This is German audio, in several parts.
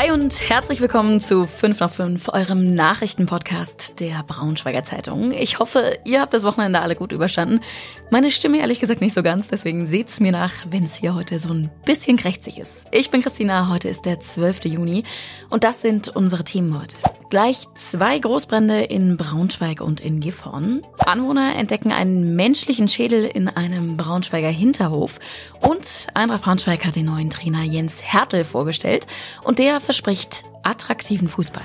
Hi und herzlich willkommen zu 5 nach 5, eurem Nachrichtenpodcast der Braunschweiger Zeitung. Ich hoffe, ihr habt das Wochenende alle gut überstanden. Meine Stimme ehrlich gesagt nicht so ganz, deswegen seht's mir nach, wenn es hier heute so ein bisschen krächzig ist. Ich bin Christina, heute ist der 12. Juni und das sind unsere Themen heute. Gleich zwei Großbrände in Braunschweig und in Gifhorn. Anwohner entdecken einen menschlichen Schädel in einem Braunschweiger Hinterhof. Und Eintracht Braunschweig hat den neuen Trainer Jens Hertel vorgestellt. Und der verspricht attraktiven Fußball.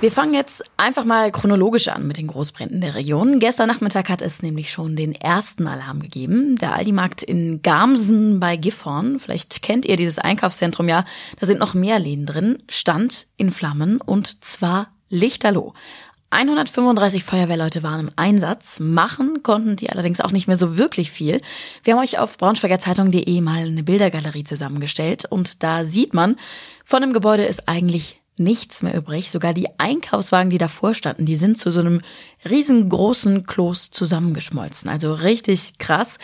Wir fangen jetzt einfach mal chronologisch an mit den Großbränden der Region. Gestern Nachmittag hat es nämlich schon den ersten Alarm gegeben. Der Aldi-Markt in Gamsen bei Gifhorn, vielleicht kennt ihr dieses Einkaufszentrum ja, da sind noch mehr Läden drin, stand in Flammen und zwar lichterloh. 135 Feuerwehrleute waren im Einsatz, machen konnten die allerdings auch nicht mehr so wirklich viel. Wir haben euch auf braunschweigerzeitung.de mal eine Bildergalerie zusammengestellt und da sieht man, von dem Gebäude ist eigentlich nichts mehr übrig. Sogar die Einkaufswagen, die davor standen, die sind zu so einem riesengroßen Kloß zusammengeschmolzen. Also richtig krass.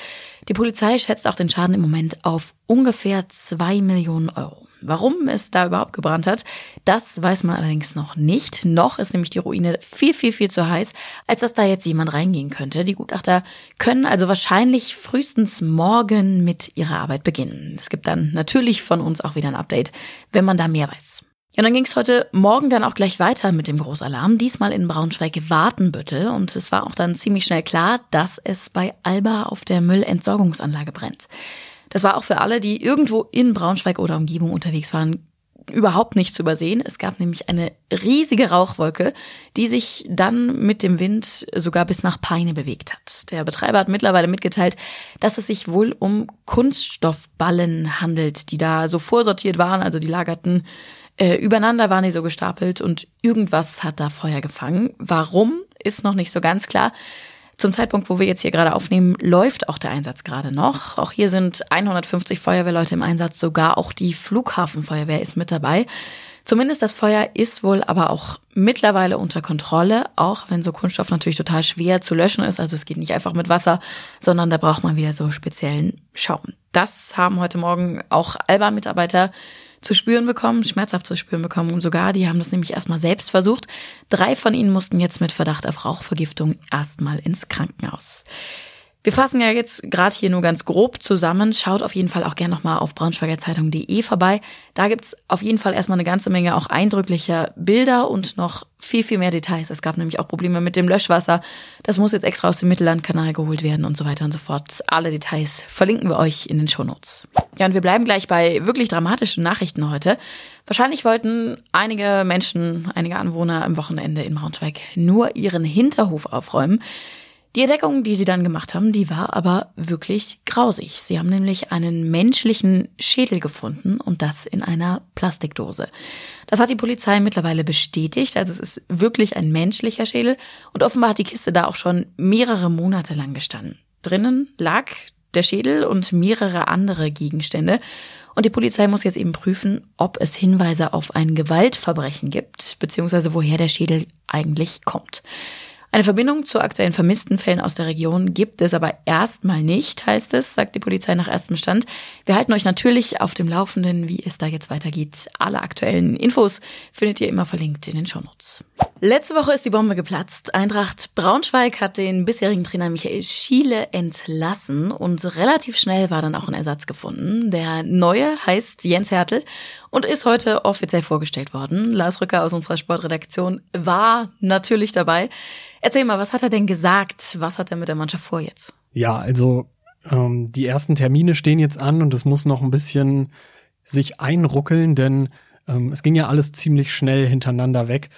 Die Polizei schätzt auch den Schaden im Moment auf ungefähr zwei Millionen Euro. Warum es da überhaupt gebrannt hat, das weiß man allerdings noch nicht. Noch ist nämlich die Ruine viel, viel, viel zu heiß, als dass da jetzt jemand reingehen könnte. Die Gutachter können also wahrscheinlich frühestens morgen mit ihrer Arbeit beginnen. Es gibt dann natürlich von uns auch wieder ein Update, wenn man da mehr weiß. Ja, dann ging es heute Morgen dann auch gleich weiter mit dem Großalarm, diesmal in Braunschweig-Wartenbüttel. Und es war auch dann ziemlich schnell klar, dass es bei Alba auf der Müllentsorgungsanlage brennt. Das war auch für alle, die irgendwo in Braunschweig oder Umgebung unterwegs waren, überhaupt nicht zu übersehen. Es gab nämlich eine riesige Rauchwolke, die sich dann mit dem Wind sogar bis nach Peine bewegt hat. Der Betreiber hat mittlerweile mitgeteilt, dass es sich wohl um Kunststoffballen handelt, die da so vorsortiert waren, also die lagerten äh, übereinander waren die so gestapelt und irgendwas hat da Feuer gefangen. Warum ist noch nicht so ganz klar. Zum Zeitpunkt, wo wir jetzt hier gerade aufnehmen, läuft auch der Einsatz gerade noch. Auch hier sind 150 Feuerwehrleute im Einsatz, sogar auch die Flughafenfeuerwehr ist mit dabei. Zumindest das Feuer ist wohl aber auch mittlerweile unter Kontrolle, auch wenn so Kunststoff natürlich total schwer zu löschen ist. Also es geht nicht einfach mit Wasser, sondern da braucht man wieder so speziellen Schaum. Das haben heute Morgen auch Alba-Mitarbeiter zu spüren bekommen, schmerzhaft zu spüren bekommen. Und sogar, die haben das nämlich erstmal selbst versucht. Drei von ihnen mussten jetzt mit Verdacht auf Rauchvergiftung erstmal ins Krankenhaus. Wir fassen ja jetzt gerade hier nur ganz grob zusammen. Schaut auf jeden Fall auch gerne nochmal auf braunschweigerzeitung.de vorbei. Da gibt's auf jeden Fall erstmal eine ganze Menge auch eindrücklicher Bilder und noch viel, viel mehr Details. Es gab nämlich auch Probleme mit dem Löschwasser. Das muss jetzt extra aus dem Mittellandkanal geholt werden und so weiter und so fort. Alle Details verlinken wir euch in den Shownotes. Ja, und wir bleiben gleich bei wirklich dramatischen Nachrichten heute. Wahrscheinlich wollten einige Menschen, einige Anwohner am Wochenende in Braunschweig nur ihren Hinterhof aufräumen. Die Entdeckung, die sie dann gemacht haben, die war aber wirklich grausig. Sie haben nämlich einen menschlichen Schädel gefunden und das in einer Plastikdose. Das hat die Polizei mittlerweile bestätigt. Also es ist wirklich ein menschlicher Schädel und offenbar hat die Kiste da auch schon mehrere Monate lang gestanden. Drinnen lag der Schädel und mehrere andere Gegenstände. Und die Polizei muss jetzt eben prüfen, ob es Hinweise auf ein Gewaltverbrechen gibt, beziehungsweise woher der Schädel eigentlich kommt. Eine Verbindung zu aktuellen vermissten Fällen aus der Region gibt es aber erstmal nicht, heißt es, sagt die Polizei nach erstem Stand. Wir halten euch natürlich auf dem Laufenden, wie es da jetzt weitergeht. Alle aktuellen Infos findet ihr immer verlinkt in den Shownotes. Letzte Woche ist die Bombe geplatzt. Eintracht Braunschweig hat den bisherigen Trainer Michael Schiele entlassen und relativ schnell war dann auch ein Ersatz gefunden. Der neue heißt Jens Hertel und ist heute offiziell vorgestellt worden. Lars Rücker aus unserer Sportredaktion war natürlich dabei. Erzähl mal, was hat er denn gesagt? Was hat er mit der Mannschaft vor jetzt? Ja, also ähm, die ersten Termine stehen jetzt an und es muss noch ein bisschen sich einruckeln, denn ähm, es ging ja alles ziemlich schnell hintereinander weg.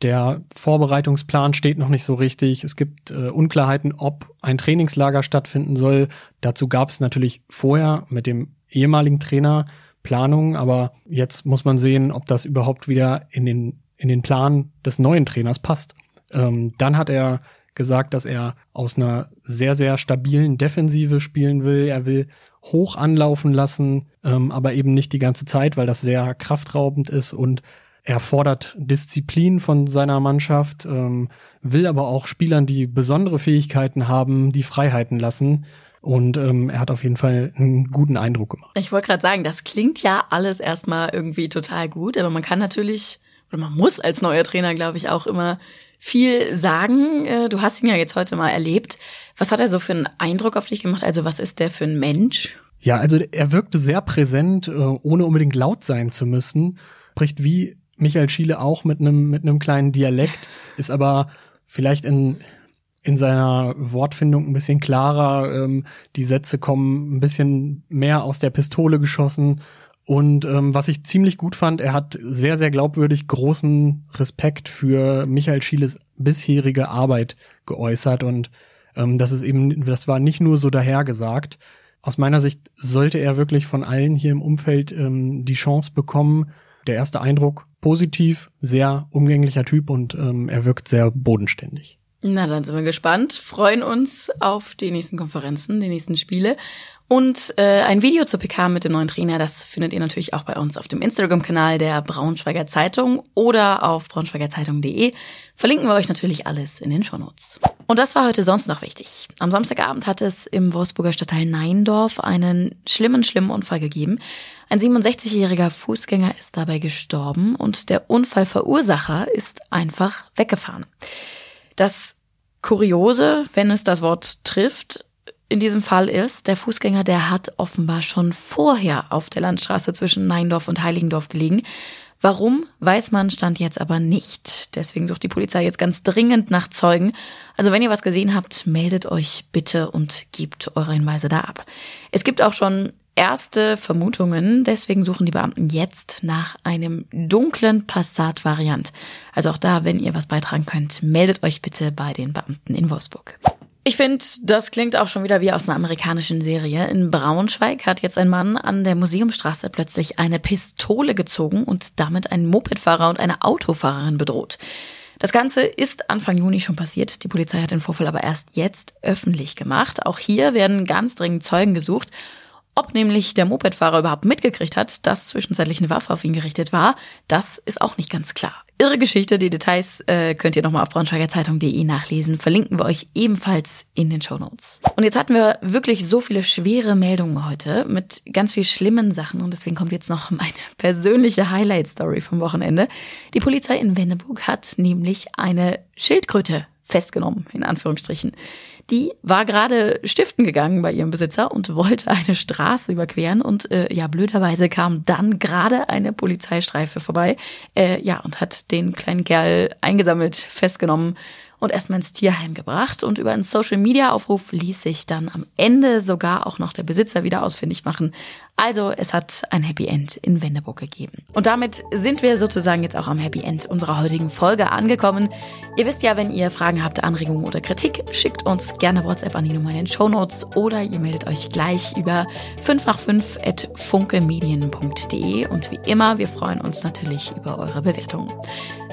Der Vorbereitungsplan steht noch nicht so richtig. Es gibt äh, Unklarheiten, ob ein Trainingslager stattfinden soll. Dazu gab es natürlich vorher mit dem ehemaligen Trainer Planungen, aber jetzt muss man sehen, ob das überhaupt wieder in den, in den Plan des neuen Trainers passt. Ähm, dann hat er gesagt, dass er aus einer sehr, sehr stabilen Defensive spielen will. Er will hoch anlaufen lassen, ähm, aber eben nicht die ganze Zeit, weil das sehr kraftraubend ist und er fordert Disziplin von seiner Mannschaft, ähm, will aber auch Spielern, die besondere Fähigkeiten haben, die Freiheiten lassen. Und ähm, er hat auf jeden Fall einen guten Eindruck gemacht. Ich wollte gerade sagen, das klingt ja alles erstmal irgendwie total gut, aber man kann natürlich, oder man muss als neuer Trainer, glaube ich, auch immer viel sagen. Äh, du hast ihn ja jetzt heute mal erlebt. Was hat er so für einen Eindruck auf dich gemacht? Also was ist der für ein Mensch? Ja, also er wirkte sehr präsent, äh, ohne unbedingt laut sein zu müssen. Spricht wie Michael Schiele auch mit einem mit einem kleinen Dialekt, ist aber vielleicht in in seiner Wortfindung ein bisschen klarer. Ähm, die Sätze kommen ein bisschen mehr aus der Pistole geschossen. Und ähm, was ich ziemlich gut fand, er hat sehr, sehr glaubwürdig großen Respekt für Michael Schieles bisherige Arbeit geäußert. Und ähm, das ist eben, das war nicht nur so dahergesagt. Aus meiner Sicht sollte er wirklich von allen hier im Umfeld ähm, die Chance bekommen. Der erste Eindruck positiv, sehr umgänglicher Typ und ähm, er wirkt sehr bodenständig. Na, dann sind wir gespannt, freuen uns auf die nächsten Konferenzen, die nächsten Spiele. Und äh, ein Video zur PK mit dem neuen Trainer, das findet ihr natürlich auch bei uns auf dem Instagram-Kanal der Braunschweiger Zeitung oder auf braunschweigerzeitung.de. Verlinken wir euch natürlich alles in den Shownotes. Und das war heute sonst noch wichtig. Am Samstagabend hat es im Wolfsburger Stadtteil Neindorf einen schlimmen, schlimmen Unfall gegeben. Ein 67-jähriger Fußgänger ist dabei gestorben und der Unfallverursacher ist einfach weggefahren. Das Kuriose, wenn es das Wort trifft, in diesem Fall ist, der Fußgänger, der hat offenbar schon vorher auf der Landstraße zwischen Neindorf und Heiligendorf gelegen. Warum, weiß man, stand jetzt aber nicht. Deswegen sucht die Polizei jetzt ganz dringend nach Zeugen. Also wenn ihr was gesehen habt, meldet euch bitte und gebt eure Hinweise da ab. Es gibt auch schon erste Vermutungen. Deswegen suchen die Beamten jetzt nach einem dunklen Passat-Variant. Also auch da, wenn ihr was beitragen könnt, meldet euch bitte bei den Beamten in Wolfsburg. Ich finde, das klingt auch schon wieder wie aus einer amerikanischen Serie. In Braunschweig hat jetzt ein Mann an der Museumstraße plötzlich eine Pistole gezogen und damit einen Mopedfahrer und eine Autofahrerin bedroht. Das Ganze ist Anfang Juni schon passiert. Die Polizei hat den Vorfall aber erst jetzt öffentlich gemacht. Auch hier werden ganz dringend Zeugen gesucht. Ob nämlich der Mopedfahrer überhaupt mitgekriegt hat, dass zwischenzeitlich eine Waffe auf ihn gerichtet war, das ist auch nicht ganz klar. Irre Geschichte, die Details äh, könnt ihr nochmal auf braunschweigerzeitung.de nachlesen. Verlinken wir euch ebenfalls in den Show Notes. Und jetzt hatten wir wirklich so viele schwere Meldungen heute mit ganz viel schlimmen Sachen und deswegen kommt jetzt noch meine persönliche Highlight-Story vom Wochenende. Die Polizei in Wenneburg hat nämlich eine Schildkröte festgenommen, in Anführungsstrichen. Die war gerade stiften gegangen bei ihrem Besitzer und wollte eine Straße überqueren und äh, ja, blöderweise kam dann gerade eine Polizeistreife vorbei, äh, ja, und hat den kleinen Kerl eingesammelt, festgenommen und erstmal ins Tierheim gebracht. Und über einen Social-Media-Aufruf ließ sich dann am Ende sogar auch noch der Besitzer wieder ausfindig machen. Also es hat ein Happy End in Wendeburg gegeben. Und damit sind wir sozusagen jetzt auch am Happy End unserer heutigen Folge angekommen. Ihr wisst ja, wenn ihr Fragen habt, Anregungen oder Kritik, schickt uns gerne WhatsApp an die Nummer in den Show Notes oder ihr meldet euch gleich über 5 nach 5 at funkemedien.de und wie immer, wir freuen uns natürlich über eure Bewertungen.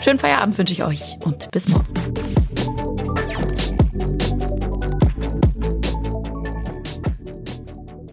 Schönen Feierabend wünsche ich euch und bis morgen.